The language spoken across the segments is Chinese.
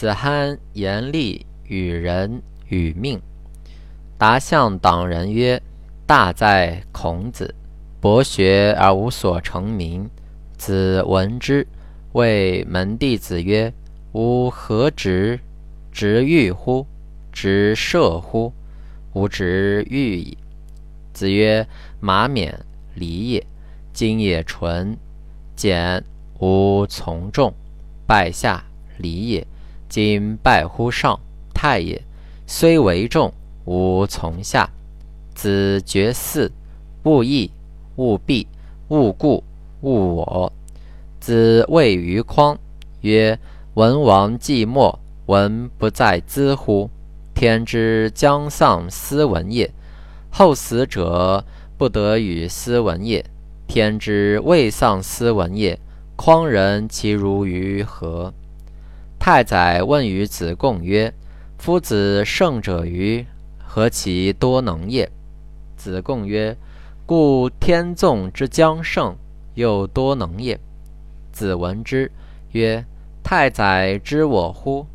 子罕言厉与人与命。答向党人曰：“大在孔子，博学而无所成名。”子闻之，谓门弟子曰：“吾何直？直欲乎？直射乎？吾直欲矣。”子曰：“马冕礼也。今也纯。简吾从众，拜下礼也。今拜乎上，太也。虽为众。”吾从下，子绝嗣，勿义，勿必，勿故，勿我。子谓于匡曰：“文王既没，文不在兹乎？天之将丧斯文也，后死者不得与斯文也。天之未丧斯文也，匡人其如于何？”太宰问于子贡曰：“夫子胜者于？”何其多能也！子贡曰：“故天纵之将胜，又多能也。”子闻之曰：“太宰知我乎？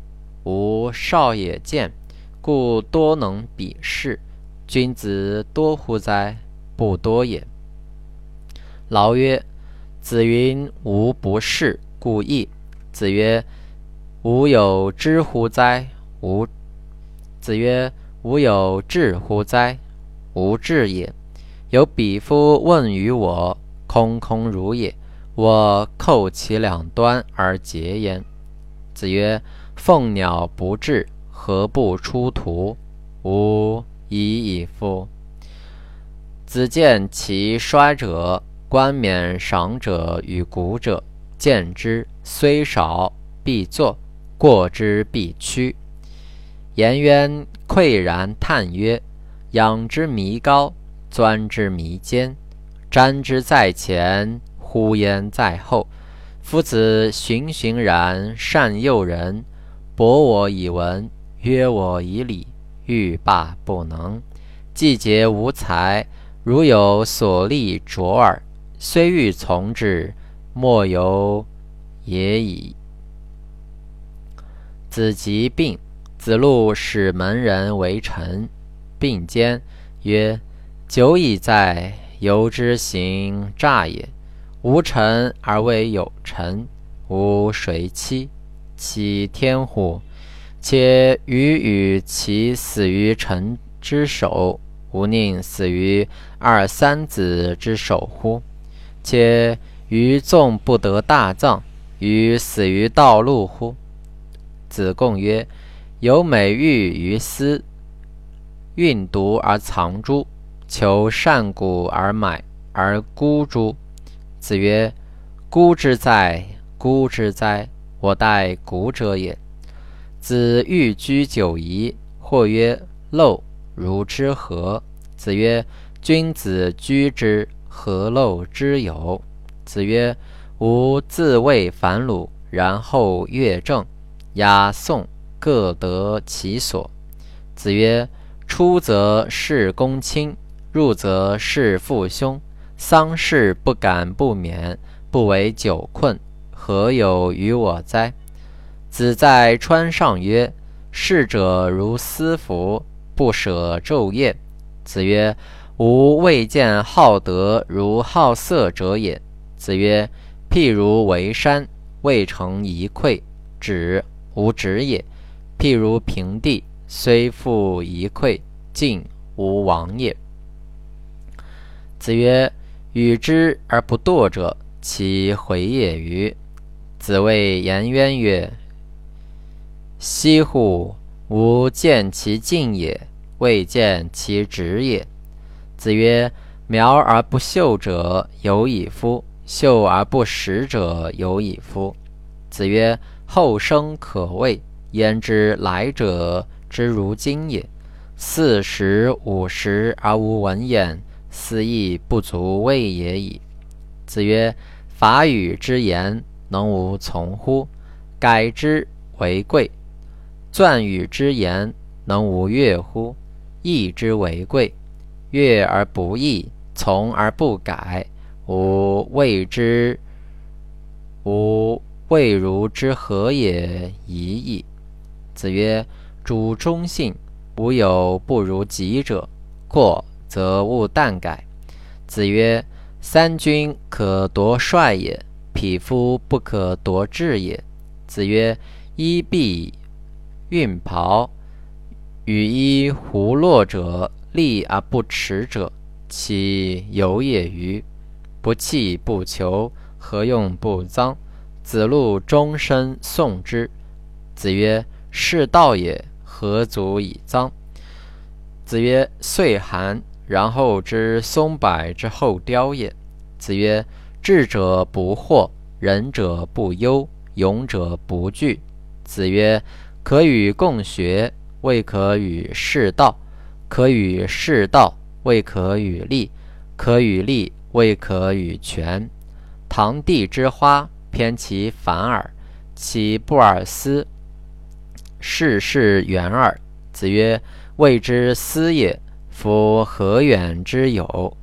吾少也见，故多能鄙视。君子多乎哉？不多也。”劳曰：“子云无不是，故意。”子曰：“吾有知乎哉？吾。”子曰。吾有志乎哉？无志也。有比夫问于我，空空如也。我叩其两端而结焉。子曰：凤鸟不至，何不出图？吾已矣夫。子见其衰者，冠冕赏者与古者，见之虽少，必作；过之必趋。颜渊喟然叹曰：“仰之弥高，钻之弥坚，瞻之在前，呼焉在后。夫子循循然善诱人，博我以文，约我以礼，欲罢不能。季节无才，如有所立卓尔，虽欲从之，莫由也已。”子疾病。子路使门人为臣，并肩曰：“久矣在，由之行诈也。无臣而为有臣，吾谁欺？其天乎？且予与其死于臣之手，吾宁死于二三子之手乎？且于纵不得大葬，于死于道路乎？”子贡曰。有美玉于斯，运毒而藏诸？求善古而买而孤诸？子曰：孤之哉，孤之哉！我待古者也。子欲居九夷，或曰：陋如之何？子曰：君子居之，何陋之有？子曰：吾自谓反鲁，然后乐正，雅颂。各得其所。子曰：“出则事公亲，入则事父兄。丧事不敢不免，不为久困，何有于我哉？”子在川上曰：“逝者如斯夫，不舍昼夜。”子曰：“吾未见好德如好色者也。”子曰：“譬如为山，未成一篑，止无止也。”譬如平地，虽覆一篑，尽无往也。子曰：“与之而不惰者，其回也与？”子谓颜渊曰：“惜乎！吾见其进也，未见其止也。”子曰：“苗而不秀者有矣夫！秀而不实者有矣夫！”子曰：“后生可畏。”焉知来者之如今也？四十五十而无闻焉，斯亦不足畏也已。子曰：“法语之言，能无从乎？改之为贵。钻语之言，能无悦乎？义之为贵。悦而不义，从而不改，吾谓之吾谓如之何也已矣。”子曰：“主忠信，无有不如己者。过则勿惮改。”子曰：“三军可夺帅也，匹夫不可夺志也。”子曰：“衣敝运袍，与衣胡落者，立而不耻者，其有也与？不弃不求，何用不臧？”子路终身诵之。子曰：“是道也，何足以臧？”子曰：“岁寒，然后知松柏之后凋也。”子曰：“智者不惑，仁者不忧，勇者不惧。”子曰：“可与共学，未可与士道；可与士道，未可与立；可与立，未可与权。堂棣之花。”偏其反耳，其不尔思？世事远耳。子曰：“谓之思也。夫何远之有？”